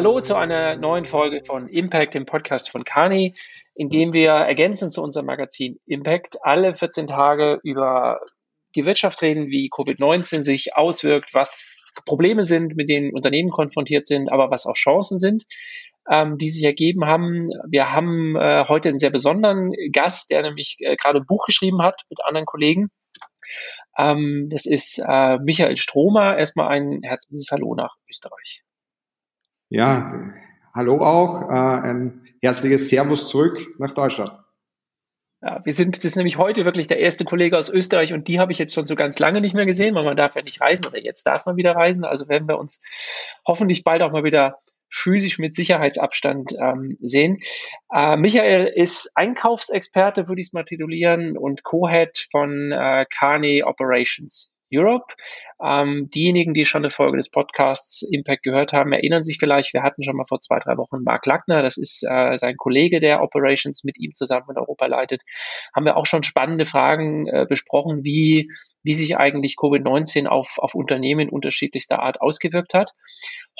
Hallo zu einer neuen Folge von Impact, dem Podcast von Kani, in dem wir ergänzend zu unserem Magazin Impact alle 14 Tage über die Wirtschaft reden, wie Covid-19 sich auswirkt, was Probleme sind, mit denen Unternehmen konfrontiert sind, aber was auch Chancen sind, ähm, die sich ergeben haben. Wir haben äh, heute einen sehr besonderen Gast, der nämlich äh, gerade ein Buch geschrieben hat mit anderen Kollegen. Ähm, das ist äh, Michael Stromer. Erstmal ein herzliches Hallo nach Österreich. Ja, hallo auch. Äh, ein herzliches Servus zurück nach Deutschland. Ja, wir sind, das ist nämlich heute wirklich der erste Kollege aus Österreich und die habe ich jetzt schon so ganz lange nicht mehr gesehen, weil man darf ja nicht reisen oder jetzt darf man wieder reisen. Also werden wir uns hoffentlich bald auch mal wieder physisch mit Sicherheitsabstand ähm, sehen. Äh, Michael ist Einkaufsexperte, würde ich es mal titulieren, und Co-Head von äh, Carney Operations. Europe. Ähm, diejenigen, die schon eine Folge des Podcasts Impact gehört haben, erinnern sich vielleicht, wir hatten schon mal vor zwei, drei Wochen Mark Lackner, das ist äh, sein Kollege, der Operations mit ihm zusammen in Europa leitet, haben wir auch schon spannende Fragen äh, besprochen, wie, wie sich eigentlich Covid-19 auf, auf Unternehmen unterschiedlichster Art ausgewirkt hat.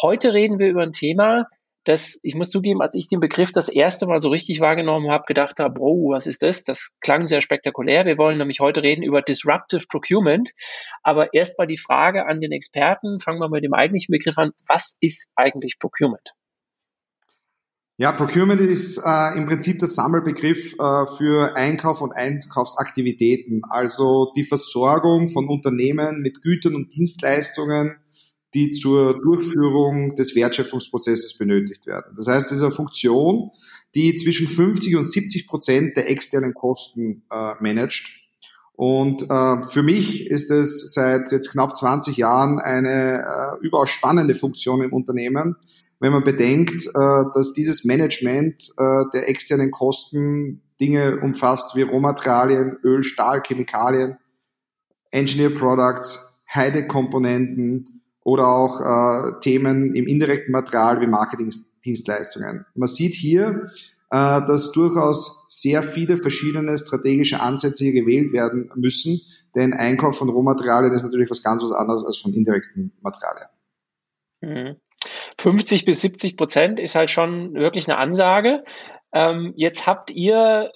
Heute reden wir über ein Thema, dass ich muss zugeben, als ich den Begriff das erste Mal so richtig wahrgenommen habe, gedacht habe, oh, was ist das? Das klang sehr spektakulär. Wir wollen nämlich heute reden über Disruptive Procurement. Aber erstmal die Frage an den Experten, fangen wir mit dem eigentlichen Begriff an. Was ist eigentlich Procurement? Ja, Procurement ist äh, im Prinzip der Sammelbegriff äh, für Einkauf und Einkaufsaktivitäten, also die Versorgung von Unternehmen mit Gütern und Dienstleistungen, die zur Durchführung des Wertschöpfungsprozesses benötigt werden. Das heißt, es ist eine Funktion, die zwischen 50 und 70 Prozent der externen Kosten äh, managt. Und äh, für mich ist es seit jetzt knapp 20 Jahren eine äh, überaus spannende Funktion im Unternehmen, wenn man bedenkt, äh, dass dieses Management äh, der externen Kosten Dinge umfasst wie Rohmaterialien, Öl, Stahl, Chemikalien, Engineer Products, Heidekomponenten, oder auch äh, Themen im indirekten Material wie Marketingdienstleistungen. Man sieht hier, äh, dass durchaus sehr viele verschiedene strategische Ansätze hier gewählt werden müssen, denn Einkauf von Rohmaterialien ist natürlich was ganz was anderes als von indirekten Materialien. 50 mhm. bis 70 Prozent ist halt schon wirklich eine Ansage. Ähm, jetzt habt ihr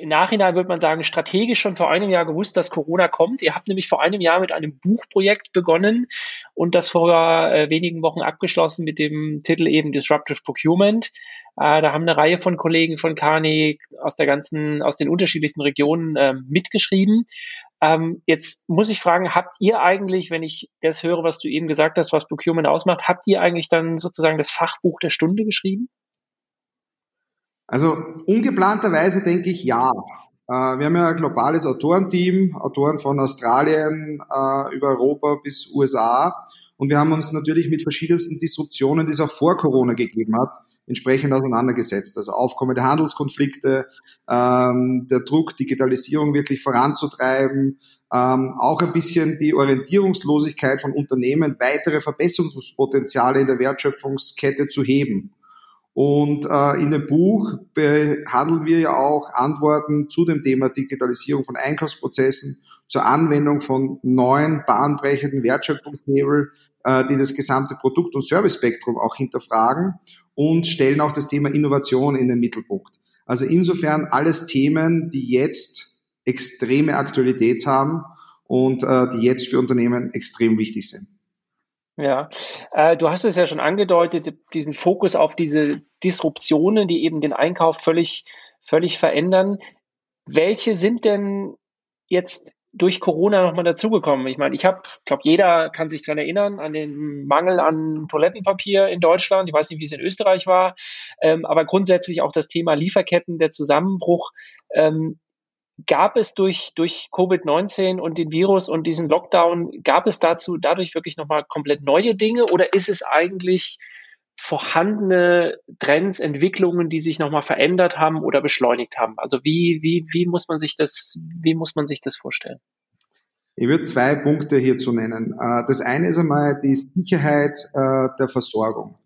im Nachhinein würde man sagen, strategisch schon vor einem Jahr gewusst, dass Corona kommt. Ihr habt nämlich vor einem Jahr mit einem Buchprojekt begonnen und das vor äh, wenigen Wochen abgeschlossen mit dem Titel eben Disruptive Procurement. Äh, da haben eine Reihe von Kollegen von Carney aus der ganzen, aus den unterschiedlichsten Regionen äh, mitgeschrieben. Ähm, jetzt muss ich fragen, habt ihr eigentlich, wenn ich das höre, was du eben gesagt hast, was Procurement ausmacht, habt ihr eigentlich dann sozusagen das Fachbuch der Stunde geschrieben? Also ungeplanterweise denke ich ja. Äh, wir haben ja ein globales Autorenteam, Autoren von Australien äh, über Europa bis USA. Und wir haben uns natürlich mit verschiedensten Disruptionen, die es auch vor Corona gegeben hat, entsprechend auseinandergesetzt. Also aufkommende Handelskonflikte, ähm, der Druck, Digitalisierung wirklich voranzutreiben, ähm, auch ein bisschen die Orientierungslosigkeit von Unternehmen, weitere Verbesserungspotenziale in der Wertschöpfungskette zu heben. Und äh, in dem Buch behandeln wir ja auch Antworten zu dem Thema Digitalisierung von Einkaufsprozessen, zur Anwendung von neuen bahnbrechenden Wertschöpfungshebel, äh, die das gesamte Produkt- und Servicespektrum auch hinterfragen und stellen auch das Thema Innovation in den Mittelpunkt. Also insofern alles Themen, die jetzt extreme Aktualität haben und äh, die jetzt für Unternehmen extrem wichtig sind. Ja, äh, du hast es ja schon angedeutet, diesen Fokus auf diese Disruptionen, die eben den Einkauf völlig, völlig verändern. Welche sind denn jetzt durch Corona nochmal dazugekommen? Ich meine, ich habe, glaube, jeder kann sich dran erinnern an den Mangel an Toilettenpapier in Deutschland. Ich weiß nicht, wie es in Österreich war, ähm, aber grundsätzlich auch das Thema Lieferketten, der Zusammenbruch. Ähm, Gab es durch, durch Covid-19 und den Virus und diesen Lockdown, gab es dazu dadurch wirklich nochmal komplett neue Dinge oder ist es eigentlich vorhandene Trends, Entwicklungen, die sich nochmal verändert haben oder beschleunigt haben? Also wie, wie, wie muss man sich das, wie muss man sich das vorstellen? Ich würde zwei Punkte hierzu nennen. Äh, das eine ist einmal die Sicherheit äh, der Versorgung.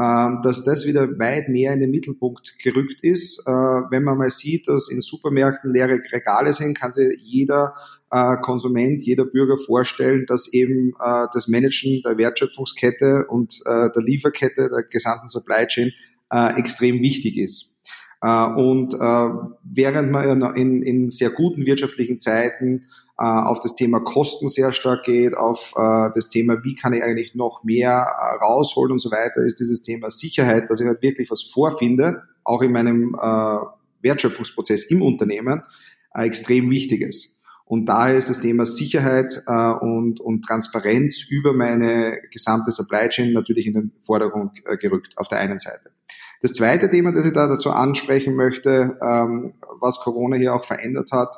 Ähm, dass das wieder weit mehr in den Mittelpunkt gerückt ist. Äh, wenn man mal sieht, dass in Supermärkten leere Regale sind, kann sich jeder äh, Konsument, jeder Bürger vorstellen, dass eben äh, das Managen der Wertschöpfungskette und der Lieferkette, der gesamten Supply Chain extrem wichtig ist. Und während man in, in sehr guten wirtschaftlichen Zeiten äh, auf das Thema Kosten sehr stark geht, auf äh, das Thema, wie kann ich eigentlich noch mehr äh, rausholen und so weiter, ist dieses Thema Sicherheit, dass ich halt wirklich was vorfinde, auch in meinem äh, Wertschöpfungsprozess im Unternehmen, äh, extrem wichtiges. Und daher ist das Thema Sicherheit äh, und, und Transparenz über meine gesamte Supply Chain natürlich in den Vordergrund äh, gerückt, auf der einen Seite. Das zweite Thema, das ich da dazu ansprechen möchte, ähm, was Corona hier auch verändert hat,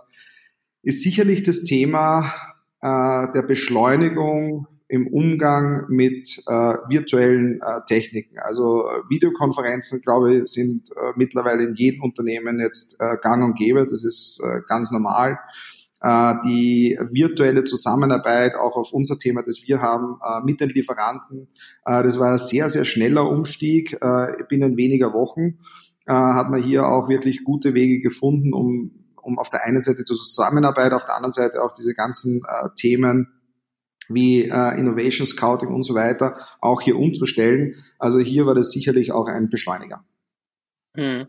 ist sicherlich das Thema äh, der Beschleunigung im Umgang mit äh, virtuellen äh, Techniken. Also äh, Videokonferenzen, glaube ich, sind äh, mittlerweile in jedem Unternehmen jetzt äh, gang und gäbe. Das ist äh, ganz normal. Äh, die virtuelle Zusammenarbeit, auch auf unser Thema, das wir haben, äh, mit den Lieferanten, äh, das war ein sehr, sehr schneller Umstieg äh, binnen weniger Wochen. Hat man hier auch wirklich gute Wege gefunden, um um auf der einen Seite die Zusammenarbeit, auf der anderen Seite auch diese ganzen äh, Themen wie äh, Innovation Scouting und so weiter auch hier umzustellen. Also hier war das sicherlich auch ein Beschleuniger. Hm.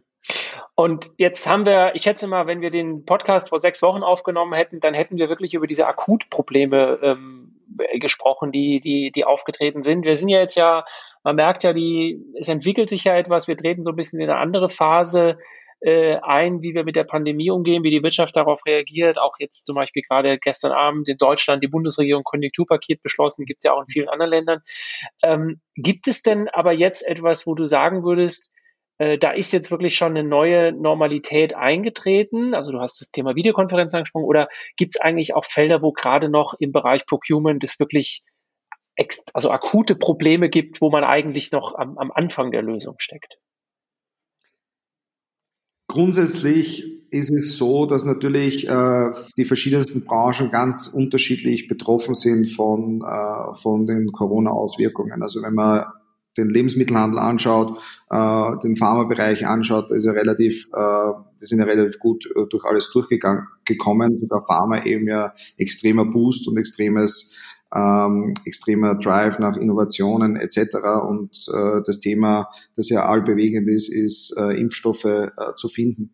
Und jetzt haben wir, ich schätze mal, wenn wir den Podcast vor sechs Wochen aufgenommen hätten, dann hätten wir wirklich über diese Akutprobleme ähm, gesprochen, die, die, die aufgetreten sind. Wir sind ja jetzt ja, man merkt ja, die, es entwickelt sich ja etwas, wir treten so ein bisschen in eine andere Phase äh, ein, wie wir mit der Pandemie umgehen, wie die Wirtschaft darauf reagiert. Auch jetzt zum Beispiel gerade gestern Abend in Deutschland die Bundesregierung Konjunkturpaket beschlossen, gibt es ja auch in vielen anderen Ländern. Ähm, gibt es denn aber jetzt etwas, wo du sagen würdest, äh, da ist jetzt wirklich schon eine neue Normalität eingetreten. Also du hast das Thema Videokonferenz angesprochen. Oder gibt es eigentlich auch Felder, wo gerade noch im Bereich Procurement es wirklich also akute Probleme gibt, wo man eigentlich noch am, am Anfang der Lösung steckt? Grundsätzlich ist es so, dass natürlich äh, die verschiedensten Branchen ganz unterschiedlich betroffen sind von, äh, von den Corona-Auswirkungen. Also wenn man den Lebensmittelhandel anschaut, äh, den Pharmabereich anschaut, da ist er relativ, äh, die sind ja relativ gut äh, durch alles durchgegangen gekommen. Sogar Pharma eben ja extremer Boost und extremes ähm, extremer Drive nach Innovationen etc. Und äh, das Thema, das ja allbewegend ist, ist äh, Impfstoffe äh, zu finden.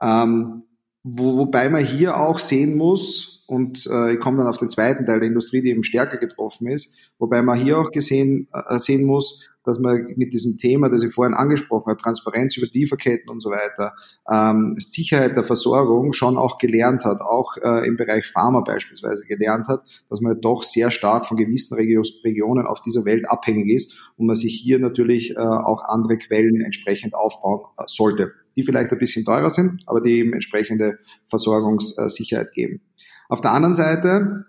Ähm, wo, wobei man hier auch sehen muss, und äh, ich komme dann auf den zweiten Teil der Industrie, die eben stärker getroffen ist, wobei man hier auch gesehen, äh, sehen muss, dass man mit diesem Thema, das ich vorhin angesprochen habe, Transparenz über Lieferketten und so weiter, ähm, Sicherheit der Versorgung schon auch gelernt hat, auch äh, im Bereich Pharma beispielsweise gelernt hat, dass man doch sehr stark von gewissen Regionen auf dieser Welt abhängig ist und man sich hier natürlich äh, auch andere Quellen entsprechend aufbauen äh, sollte, die vielleicht ein bisschen teurer sind, aber die eben entsprechende Versorgungssicherheit geben. Auf der anderen Seite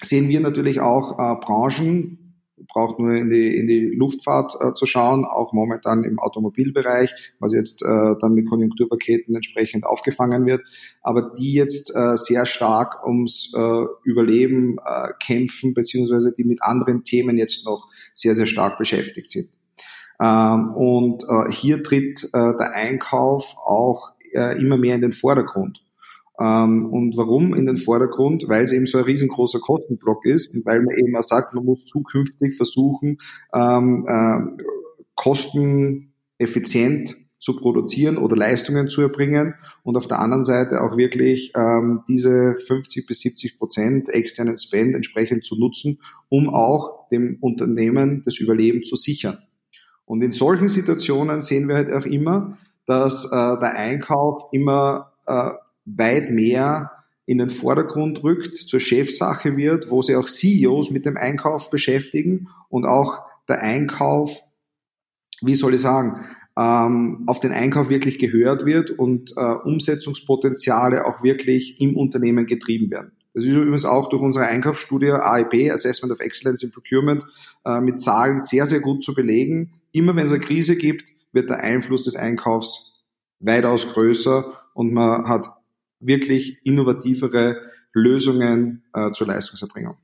sehen wir natürlich auch äh, Branchen, braucht nur in die, in die Luftfahrt äh, zu schauen, auch momentan im Automobilbereich, was jetzt äh, dann mit Konjunkturpaketen entsprechend aufgefangen wird, aber die jetzt äh, sehr stark ums äh, Überleben äh, kämpfen, beziehungsweise die mit anderen Themen jetzt noch sehr, sehr stark beschäftigt sind. Ähm, und äh, hier tritt äh, der Einkauf auch äh, immer mehr in den Vordergrund. Ähm, und warum in den Vordergrund? Weil es eben so ein riesengroßer Kostenblock ist und weil man eben auch sagt, man muss zukünftig versuchen, ähm, äh, kosteneffizient zu produzieren oder Leistungen zu erbringen und auf der anderen Seite auch wirklich ähm, diese 50 bis 70 Prozent externen Spend entsprechend zu nutzen, um auch dem Unternehmen das Überleben zu sichern. Und in solchen Situationen sehen wir halt auch immer, dass äh, der Einkauf immer äh, weit mehr in den Vordergrund rückt, zur Chefsache wird, wo sie auch CEOs mit dem Einkauf beschäftigen und auch der Einkauf, wie soll ich sagen, ähm, auf den Einkauf wirklich gehört wird und äh, Umsetzungspotenziale auch wirklich im Unternehmen getrieben werden. Das ist übrigens auch durch unsere Einkaufsstudie AIP, Assessment of Excellence in Procurement, äh, mit Zahlen sehr, sehr gut zu belegen. Immer wenn es eine Krise gibt, wird der Einfluss des Einkaufs weitaus größer und man hat wirklich innovativere Lösungen äh, zur Leistungserbringung.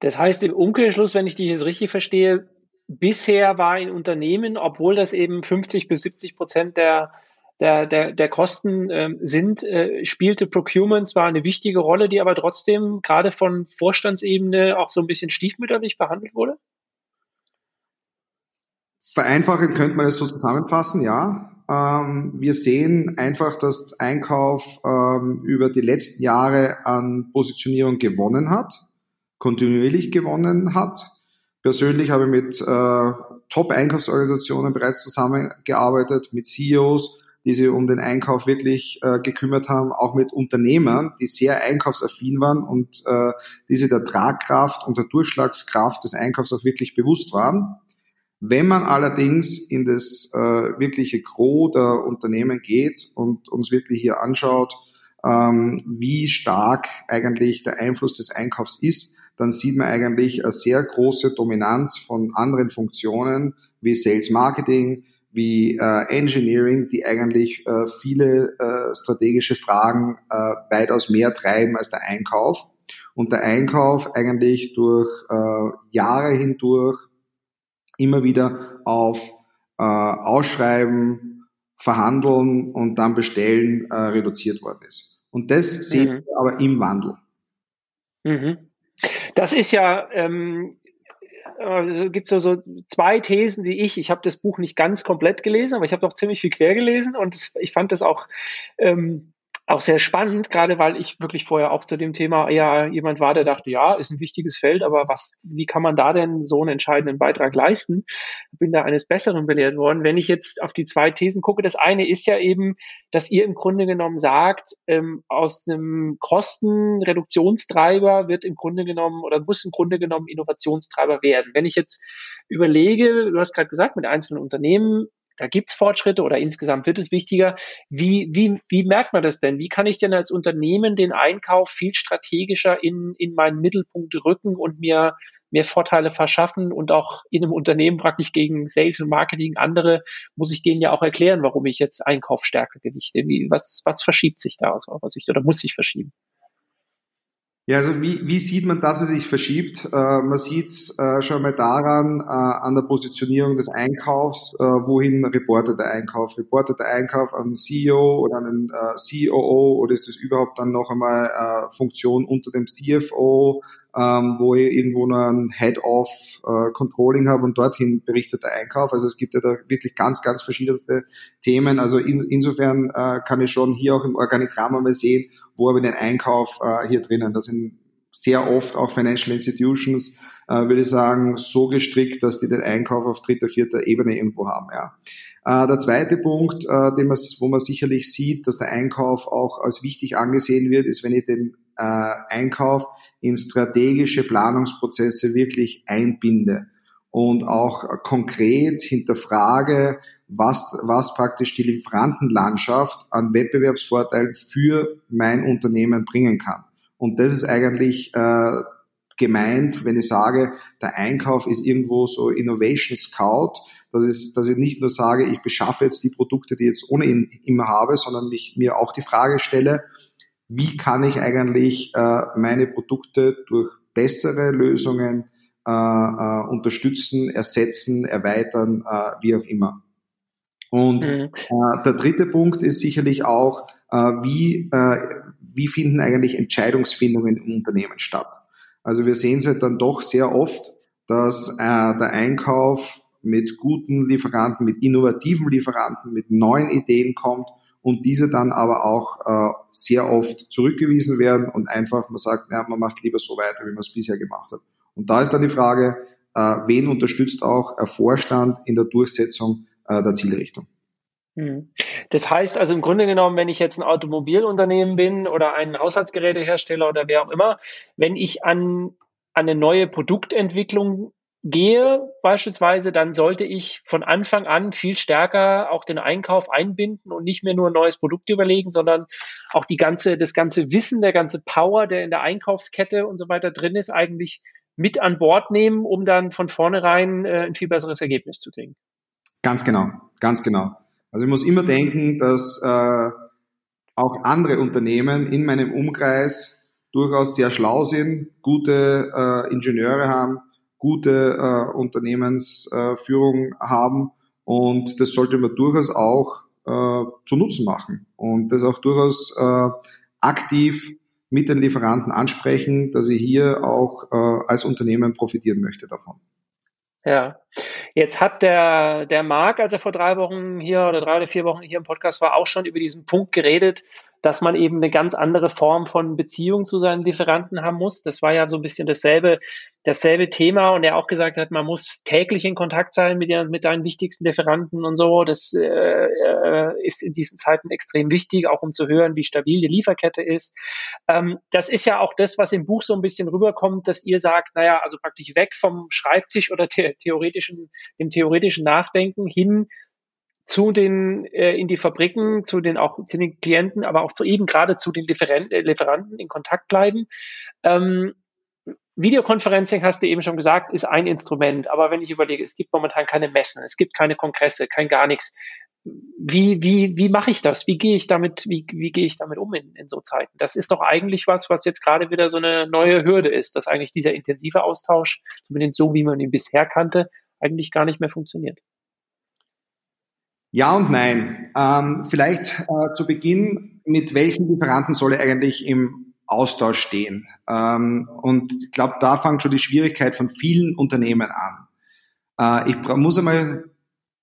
Das heißt im Umkehrschluss, wenn ich dich jetzt richtig verstehe, bisher war in Unternehmen, obwohl das eben 50 bis 70 Prozent der, der, der, der Kosten ähm, sind, äh, spielte Procurement zwar eine wichtige Rolle, die aber trotzdem gerade von Vorstandsebene auch so ein bisschen stiefmütterlich behandelt wurde? Vereinfachend könnte man es so zusammenfassen, ja. Ähm, wir sehen einfach, dass Einkauf ähm, über die letzten Jahre an Positionierung gewonnen hat, kontinuierlich gewonnen hat. Persönlich habe ich mit äh, Top-Einkaufsorganisationen bereits zusammengearbeitet, mit CEOs, die sich um den Einkauf wirklich äh, gekümmert haben, auch mit Unternehmern, die sehr einkaufsaffin waren und äh, diese der Tragkraft und der Durchschlagskraft des Einkaufs auch wirklich bewusst waren. Wenn man allerdings in das äh, wirkliche Gros der Unternehmen geht und uns wirklich hier anschaut, ähm, wie stark eigentlich der Einfluss des Einkaufs ist, dann sieht man eigentlich eine sehr große Dominanz von anderen Funktionen wie Sales Marketing, wie äh, Engineering, die eigentlich äh, viele äh, strategische Fragen äh, weitaus mehr treiben als der Einkauf. Und der Einkauf eigentlich durch äh, Jahre hindurch immer wieder auf äh, Ausschreiben, Verhandeln und dann Bestellen äh, reduziert worden ist. Und das sehen mhm. wir aber im Wandel. Mhm. Das ist ja, ähm, äh, gibt so, so zwei Thesen, die ich, ich habe das Buch nicht ganz komplett gelesen, aber ich habe doch ziemlich viel quer gelesen und ich fand das auch ähm, auch sehr spannend, gerade weil ich wirklich vorher auch zu dem Thema eher jemand war, der dachte, ja, ist ein wichtiges Feld, aber was, wie kann man da denn so einen entscheidenden Beitrag leisten? Bin da eines Besseren belehrt worden. Wenn ich jetzt auf die zwei Thesen gucke, das eine ist ja eben, dass ihr im Grunde genommen sagt, ähm, aus einem Kostenreduktionstreiber wird im Grunde genommen oder muss im Grunde genommen Innovationstreiber werden. Wenn ich jetzt überlege, du hast gerade gesagt, mit einzelnen Unternehmen da gibt's Fortschritte oder insgesamt wird es wichtiger. Wie, wie, wie merkt man das denn? Wie kann ich denn als Unternehmen den Einkauf viel strategischer in, in meinen Mittelpunkt rücken und mir mehr Vorteile verschaffen und auch in einem Unternehmen praktisch gegen Sales und Marketing andere, muss ich denen ja auch erklären, warum ich jetzt Einkauf stärker gewichte. Wie, was, was verschiebt sich da aus eurer Sicht oder muss sich verschieben? Ja, also wie, wie sieht man, dass es sich verschiebt? Äh, man sieht es äh, schon mal daran, äh, an der Positionierung des Einkaufs, äh, wohin reportet der Einkauf? Reportet der Einkauf an den CEO oder an den äh, COO oder ist es überhaupt dann noch einmal äh, Funktion unter dem CFO, ähm, wo ich irgendwo noch ein Head-of äh, Controlling habe und dorthin berichtet der Einkauf? Also es gibt ja da wirklich ganz, ganz verschiedenste Themen. Also in, insofern kann ich schon hier auch im Organigramm einmal sehen, wo habe ich den Einkauf äh, hier drinnen. Das sind sehr oft auch Financial Institutions, äh, würde ich sagen, so gestrickt, dass die den Einkauf auf dritter, vierter Ebene irgendwo haben. Ja. Äh, der zweite Punkt, äh, den man, wo man sicherlich sieht, dass der Einkauf auch als wichtig angesehen wird, ist, wenn ich den äh, Einkauf in strategische Planungsprozesse wirklich einbinde und auch konkret hinterfrage, was, was praktisch die Lieferantenlandschaft an Wettbewerbsvorteilen für mein Unternehmen bringen kann. Und das ist eigentlich äh, gemeint, wenn ich sage, der Einkauf ist irgendwo so Innovation Scout, das ist, dass ich nicht nur sage, ich beschaffe jetzt die Produkte, die ich jetzt ohnehin immer habe, sondern mich, mir auch die Frage stelle, wie kann ich eigentlich äh, meine Produkte durch bessere Lösungen äh, äh, unterstützen, ersetzen, erweitern, äh, wie auch immer. Und mhm. äh, der dritte Punkt ist sicherlich auch, äh, wie, äh, wie finden eigentlich Entscheidungsfindungen im Unternehmen statt. Also wir sehen es halt dann doch sehr oft, dass äh, der Einkauf mit guten Lieferanten, mit innovativen Lieferanten, mit neuen Ideen kommt und diese dann aber auch äh, sehr oft zurückgewiesen werden und einfach man sagt, ja, man macht lieber so weiter, wie man es bisher gemacht hat. Und da ist dann die Frage, äh, wen unterstützt auch der Vorstand in der Durchsetzung äh, der Zielrichtung. Hm. Das heißt also im Grunde genommen, wenn ich jetzt ein Automobilunternehmen bin oder ein Haushaltsgerätehersteller oder wer auch immer, wenn ich an, eine neue Produktentwicklung gehe beispielsweise, dann sollte ich von Anfang an viel stärker auch den Einkauf einbinden und nicht mehr nur ein neues Produkt überlegen, sondern auch die ganze, das ganze Wissen, der ganze Power, der in der Einkaufskette und so weiter drin ist, eigentlich mit an Bord nehmen, um dann von vornherein äh, ein viel besseres Ergebnis zu kriegen. Ganz genau, ganz genau. Also ich muss immer denken, dass äh, auch andere Unternehmen in meinem Umkreis durchaus sehr schlau sind, gute äh, Ingenieure haben, gute äh, Unternehmensführung haben und das sollte man durchaus auch äh, zu Nutzen machen und das auch durchaus äh, aktiv mit den Lieferanten ansprechen, dass ich hier auch äh, als Unternehmen profitieren möchte davon. Ja, jetzt hat der, der Marc, als er vor drei Wochen hier oder drei oder vier Wochen hier im Podcast war, auch schon über diesen Punkt geredet, dass man eben eine ganz andere Form von Beziehung zu seinen Lieferanten haben muss. Das war ja so ein bisschen dasselbe, dasselbe Thema und er auch gesagt hat, man muss täglich in Kontakt sein mit, mit seinen wichtigsten Lieferanten und so. Das äh, ist in diesen Zeiten extrem wichtig, auch um zu hören, wie stabil die Lieferkette ist. Ähm, das ist ja auch das, was im Buch so ein bisschen rüberkommt, dass ihr sagt, naja, also praktisch weg vom Schreibtisch oder the theoretischen, dem theoretischen Nachdenken hin zu den äh, in die Fabriken, zu den auch zu den Klienten, aber auch zu eben gerade zu den Lieferanten, äh, Lieferanten in Kontakt bleiben. Ähm, Videokonferencing, hast du eben schon gesagt, ist ein Instrument. Aber wenn ich überlege, es gibt momentan keine Messen, es gibt keine Kongresse, kein gar nichts. Wie, wie, wie mache ich das? Wie gehe ich damit, wie, wie gehe ich damit um in, in so Zeiten? Das ist doch eigentlich was, was jetzt gerade wieder so eine neue Hürde ist, dass eigentlich dieser intensive Austausch, zumindest so wie man ihn bisher kannte, eigentlich gar nicht mehr funktioniert. Ja und nein. Ähm, vielleicht äh, zu Beginn, mit welchen Lieferanten soll er eigentlich im Austausch stehen? Ähm, und ich glaube, da fängt schon die Schwierigkeit von vielen Unternehmen an. Äh, ich muss einmal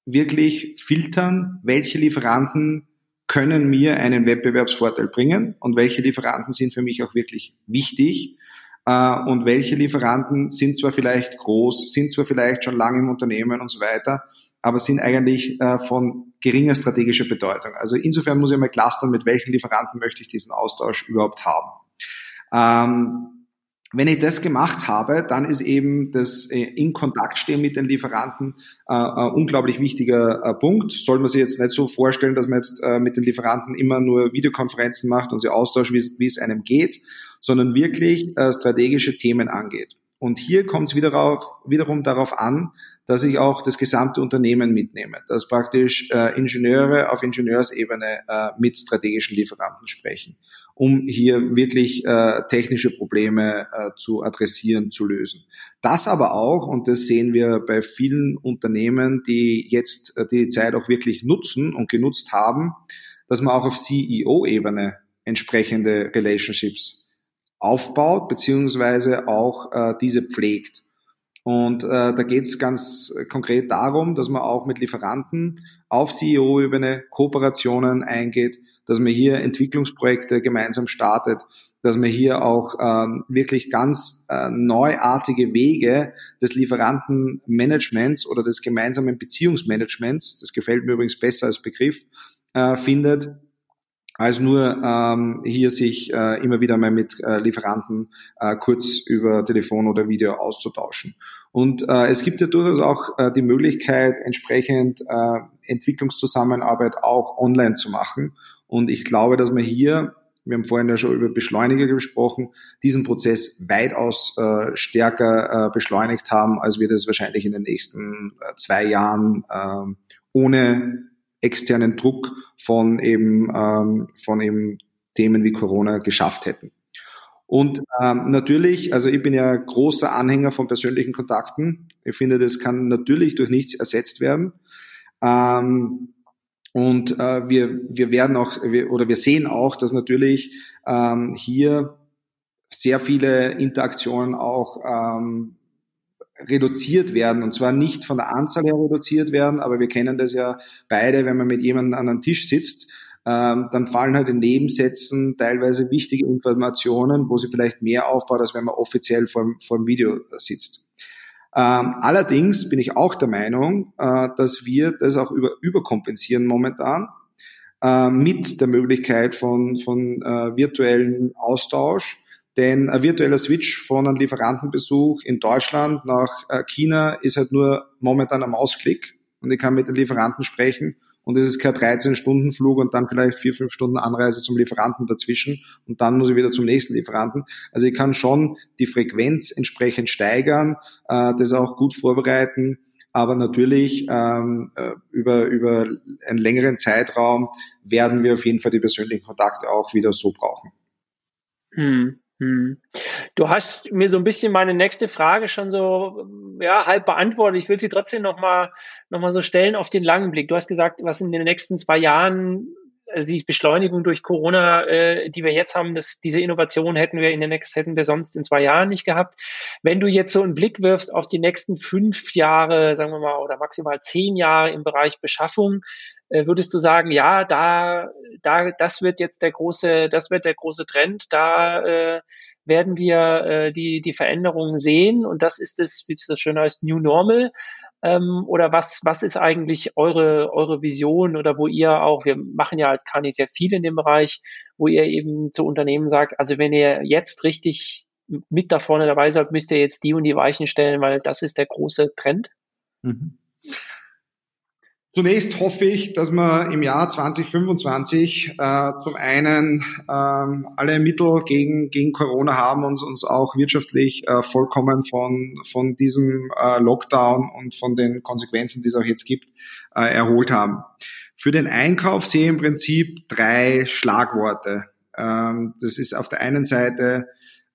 wirklich filtern, welche Lieferanten können mir einen Wettbewerbsvorteil bringen und welche Lieferanten sind für mich auch wirklich wichtig äh, und welche Lieferanten sind zwar vielleicht groß, sind zwar vielleicht schon lange im Unternehmen und so weiter, aber sind eigentlich äh, von geringer strategischer Bedeutung. Also insofern muss ich mal clustern, mit welchen Lieferanten möchte ich diesen Austausch überhaupt haben. Ähm, wenn ich das gemacht habe, dann ist eben das äh, in Kontakt stehen mit den Lieferanten äh, ein unglaublich wichtiger Punkt. Soll man sich jetzt nicht so vorstellen, dass man jetzt mit den Lieferanten immer nur Videokonferenzen macht und sie austauscht, wie es einem geht, sondern wirklich strategische Themen angeht. Und hier kommt es wieder wiederum darauf an, dass ich auch das gesamte Unternehmen mitnehme, dass praktisch äh, Ingenieure auf Ingenieursebene äh, mit strategischen Lieferanten sprechen, um hier wirklich äh, technische Probleme äh, zu adressieren, zu lösen. Das aber auch, und das sehen wir bei vielen Unternehmen, die jetzt äh, die Zeit auch wirklich nutzen und genutzt haben, dass man auch auf CEO-Ebene entsprechende Relationships aufbaut, beziehungsweise auch äh, diese pflegt. Und äh, da geht es ganz konkret darum, dass man auch mit Lieferanten auf CEO-Ebene Kooperationen eingeht, dass man hier Entwicklungsprojekte gemeinsam startet, dass man hier auch ähm, wirklich ganz äh, neuartige Wege des Lieferantenmanagements oder des gemeinsamen Beziehungsmanagements, das gefällt mir übrigens besser als Begriff, äh, findet, als nur ähm, hier sich äh, immer wieder mal mit äh, Lieferanten äh, kurz über Telefon oder Video auszutauschen. Und äh, es gibt ja durchaus auch äh, die Möglichkeit, entsprechend äh, Entwicklungszusammenarbeit auch online zu machen. Und ich glaube, dass man hier, wir haben vorhin ja schon über Beschleuniger gesprochen, diesen Prozess weitaus äh, stärker äh, beschleunigt haben, als wir das wahrscheinlich in den nächsten äh, zwei Jahren äh, ohne externen Druck von eben, ähm, von eben Themen wie Corona geschafft hätten. Und ähm, natürlich, also ich bin ja großer Anhänger von persönlichen Kontakten. Ich finde, das kann natürlich durch nichts ersetzt werden. Ähm, und äh, wir, wir werden auch, wir, oder wir sehen auch, dass natürlich ähm, hier sehr viele Interaktionen auch ähm, reduziert werden. Und zwar nicht von der Anzahl her reduziert werden, aber wir kennen das ja beide, wenn man mit jemandem an einem Tisch sitzt, ähm, dann fallen halt in Nebensätzen teilweise wichtige Informationen, wo sie vielleicht mehr aufbaut, als wenn man offiziell vor, vor dem Video sitzt. Ähm, allerdings bin ich auch der Meinung, äh, dass wir das auch über, überkompensieren momentan äh, mit der Möglichkeit von, von äh, virtuellen Austausch denn ein virtueller Switch von einem Lieferantenbesuch in Deutschland nach äh, China ist halt nur momentan am Ausklick und ich kann mit den Lieferanten sprechen und es ist kein 13-Stunden-Flug und dann vielleicht vier, fünf Stunden Anreise zum Lieferanten dazwischen und dann muss ich wieder zum nächsten Lieferanten. Also ich kann schon die Frequenz entsprechend steigern, äh, das auch gut vorbereiten, aber natürlich ähm, äh, über, über einen längeren Zeitraum werden wir auf jeden Fall die persönlichen Kontakte auch wieder so brauchen. Hm. Hm. Du hast mir so ein bisschen meine nächste Frage schon so ja, halb beantwortet. Ich will sie trotzdem nochmal noch mal so stellen auf den langen Blick. Du hast gesagt, was in den nächsten zwei Jahren, also die Beschleunigung durch Corona, äh, die wir jetzt haben, das, diese Innovation hätten wir in den nächsten, hätten wir sonst in zwei Jahren nicht gehabt. Wenn du jetzt so einen Blick wirfst auf die nächsten fünf Jahre, sagen wir mal, oder maximal zehn Jahre im Bereich Beschaffung, äh, würdest du sagen, ja, da, da, das wird jetzt der große, das wird der große Trend, da äh, werden wir äh, die, die Veränderungen sehen und das ist das, wie es das schön heißt, New Normal. Ähm, oder was, was ist eigentlich eure, eure Vision oder wo ihr auch, wir machen ja als Kani sehr viel in dem Bereich, wo ihr eben zu Unternehmen sagt, also wenn ihr jetzt richtig mit da vorne dabei seid, müsst ihr jetzt die und die Weichen stellen, weil das ist der große Trend? Mhm. Zunächst hoffe ich, dass wir im Jahr 2025 äh, zum einen ähm, alle Mittel gegen, gegen Corona haben und uns auch wirtschaftlich äh, vollkommen von, von diesem äh, Lockdown und von den Konsequenzen, die es auch jetzt gibt, äh, erholt haben. Für den Einkauf sehe ich im Prinzip drei Schlagworte. Ähm, das ist auf der einen Seite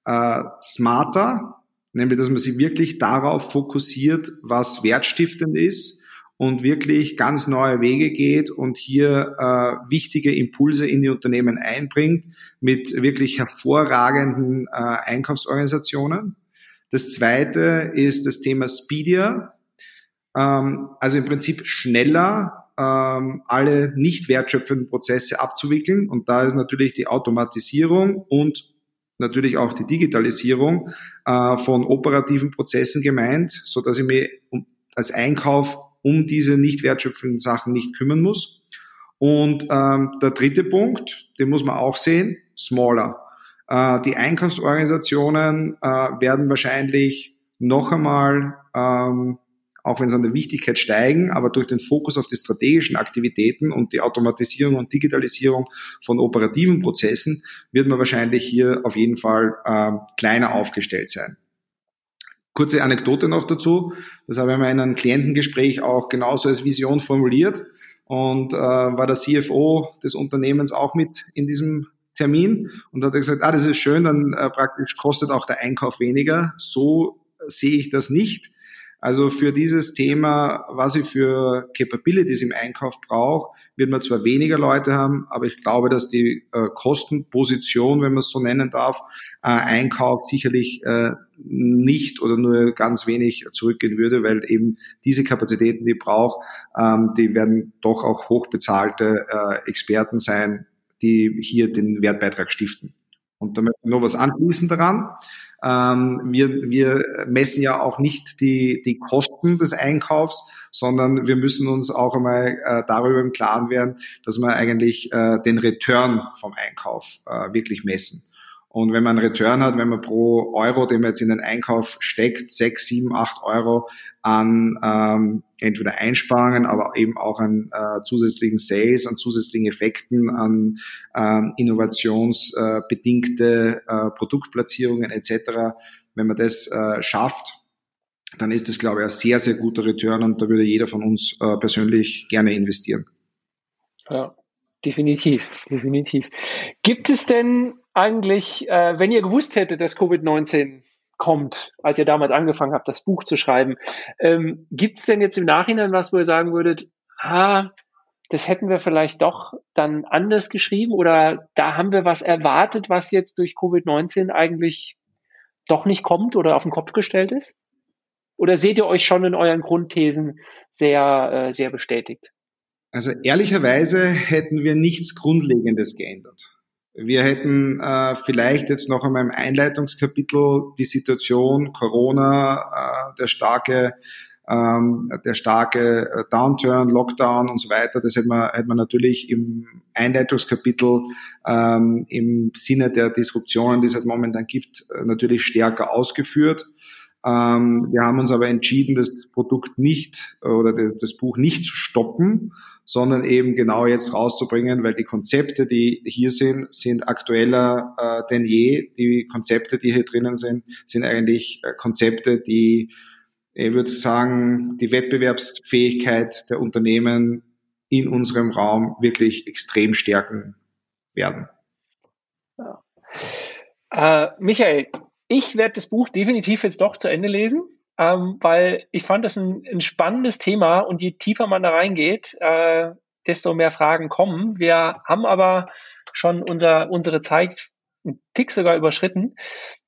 äh, smarter, nämlich dass man sich wirklich darauf fokussiert, was wertstiftend ist und wirklich ganz neue Wege geht und hier äh, wichtige Impulse in die Unternehmen einbringt mit wirklich hervorragenden äh, Einkaufsorganisationen. Das zweite ist das Thema Speedia, ähm, also im Prinzip schneller ähm, alle nicht wertschöpfenden Prozesse abzuwickeln. Und da ist natürlich die Automatisierung und natürlich auch die Digitalisierung äh, von operativen Prozessen gemeint, so dass ich mir als Einkauf um diese nicht wertschöpfenden Sachen nicht kümmern muss. Und ähm, der dritte Punkt, den muss man auch sehen, smaller. Äh, die Einkaufsorganisationen äh, werden wahrscheinlich noch einmal, ähm, auch wenn sie an der Wichtigkeit steigen, aber durch den Fokus auf die strategischen Aktivitäten und die Automatisierung und Digitalisierung von operativen Prozessen, wird man wahrscheinlich hier auf jeden Fall äh, kleiner aufgestellt sein. Kurze Anekdote noch dazu. Das habe ich in einem Klientengespräch auch genauso als Vision formuliert und äh, war der CFO des Unternehmens auch mit in diesem Termin und hat gesagt, ah, das ist schön, dann äh, praktisch kostet auch der Einkauf weniger. So sehe ich das nicht. Also für dieses Thema, was ich für Capabilities im Einkauf brauche, wird man zwar weniger Leute haben, aber ich glaube, dass die äh, Kostenposition, wenn man es so nennen darf, äh, Einkauf sicherlich äh, nicht oder nur ganz wenig zurückgehen würde, weil eben diese Kapazitäten, die ich brauche, ähm, die werden doch auch hochbezahlte äh, Experten sein, die hier den Wertbeitrag stiften. Und damit noch was anschließen daran. Ähm, wir, wir messen ja auch nicht die, die Kosten des Einkaufs, sondern wir müssen uns auch einmal äh, darüber im Klaren werden, dass wir eigentlich äh, den Return vom Einkauf äh, wirklich messen. Und wenn man einen Return hat, wenn man pro Euro, den man jetzt in den Einkauf steckt, sechs, sieben, acht Euro an ähm, entweder Einsparungen, aber eben auch an äh, zusätzlichen Sales, an zusätzlichen Effekten, an ähm, innovationsbedingte äh, Produktplatzierungen etc. Wenn man das äh, schafft, dann ist das, glaube ich, ein sehr, sehr guter Return und da würde jeder von uns äh, persönlich gerne investieren. Ja, definitiv, definitiv. Gibt es denn eigentlich, äh, wenn ihr gewusst hättet, dass Covid-19 kommt, als ihr damals angefangen habt, das Buch zu schreiben, ähm, gibt es denn jetzt im Nachhinein was, wo ihr sagen würdet, ah, das hätten wir vielleicht doch dann anders geschrieben oder da haben wir was erwartet, was jetzt durch Covid-19 eigentlich doch nicht kommt oder auf den Kopf gestellt ist? Oder seht ihr euch schon in euren Grundthesen sehr, äh, sehr bestätigt? Also ehrlicherweise hätten wir nichts Grundlegendes geändert. Wir hätten äh, vielleicht jetzt noch einmal im Einleitungskapitel die Situation Corona, äh, der starke ähm, der starke äh, Downturn, Lockdown und so weiter, das hätte man, hätte man natürlich im Einleitungskapitel ähm, im Sinne der Disruptionen, die es halt momentan gibt, äh, natürlich stärker ausgeführt. Ähm, wir haben uns aber entschieden, das Produkt nicht oder das, das Buch nicht zu stoppen, sondern eben genau jetzt rauszubringen, weil die Konzepte, die hier sind, sind aktueller äh, denn je. Die Konzepte, die hier drinnen sind, sind eigentlich äh, Konzepte, die, ich würde sagen, die Wettbewerbsfähigkeit der Unternehmen in unserem Raum wirklich extrem stärken werden. Ja. Äh, Michael, ich werde das Buch definitiv jetzt doch zu Ende lesen, ähm, weil ich fand das ein, ein, spannendes Thema und je tiefer man da reingeht, äh, desto mehr Fragen kommen. Wir haben aber schon unser, unsere Zeit einen Tick sogar überschritten.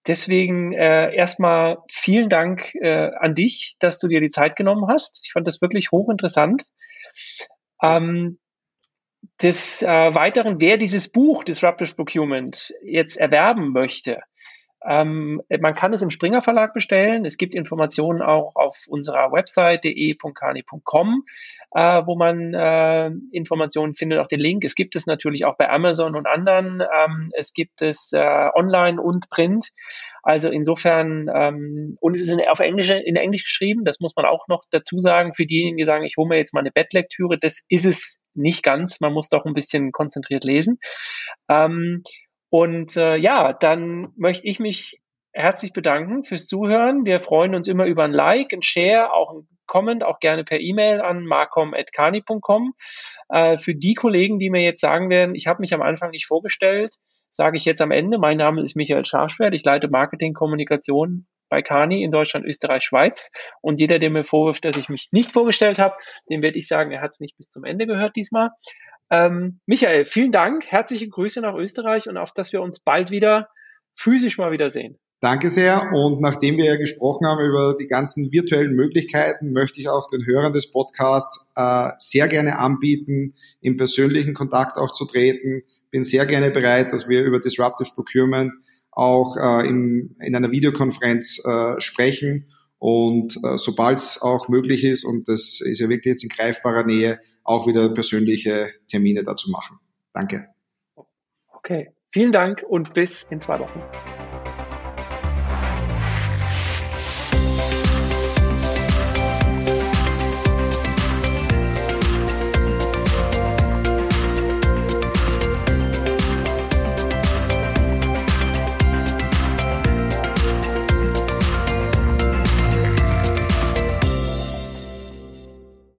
Deswegen äh, erstmal vielen Dank äh, an dich, dass du dir die Zeit genommen hast. Ich fand das wirklich hochinteressant. Ähm, des äh, Weiteren, wer dieses Buch Disruptive Procurement jetzt erwerben möchte, ähm, man kann es im Springer Verlag bestellen. Es gibt Informationen auch auf unserer Website de.kani.com, äh, wo man äh, Informationen findet, auch den Link. Es gibt es natürlich auch bei Amazon und anderen. Ähm, es gibt es äh, online und print. Also insofern, ähm, und es ist in, auf Englisch, in Englisch geschrieben, das muss man auch noch dazu sagen, für diejenigen, die sagen, ich hole mir jetzt mal eine Bettlektüre, das ist es nicht ganz. Man muss doch ein bisschen konzentriert lesen. Ähm, und äh, ja, dann möchte ich mich herzlich bedanken fürs Zuhören. Wir freuen uns immer über ein Like, ein Share, auch ein Comment, auch gerne per E-Mail an marcom.kani.com. Äh, für die Kollegen, die mir jetzt sagen werden, ich habe mich am Anfang nicht vorgestellt, sage ich jetzt am Ende. Mein Name ist Michael Scharschwert. Ich leite Marketingkommunikation bei Kani in Deutschland, Österreich, Schweiz. Und jeder, der mir vorwirft, dass ich mich nicht vorgestellt habe, dem werde ich sagen, er hat es nicht bis zum Ende gehört diesmal. Ähm, Michael, vielen Dank, herzliche Grüße nach Österreich und auf, dass wir uns bald wieder physisch mal wiedersehen. Danke sehr. Und nachdem wir ja gesprochen haben über die ganzen virtuellen Möglichkeiten, möchte ich auch den Hörern des Podcasts äh, sehr gerne anbieten, im persönlichen Kontakt auch zu treten. Bin sehr gerne bereit, dass wir über Disruptive Procurement auch äh, im, in einer Videokonferenz äh, sprechen und äh, sobald es auch möglich ist, und das ist ja wirklich jetzt in greifbarer Nähe, auch wieder persönliche Termine dazu machen. Danke. Okay, vielen Dank und bis in zwei Wochen.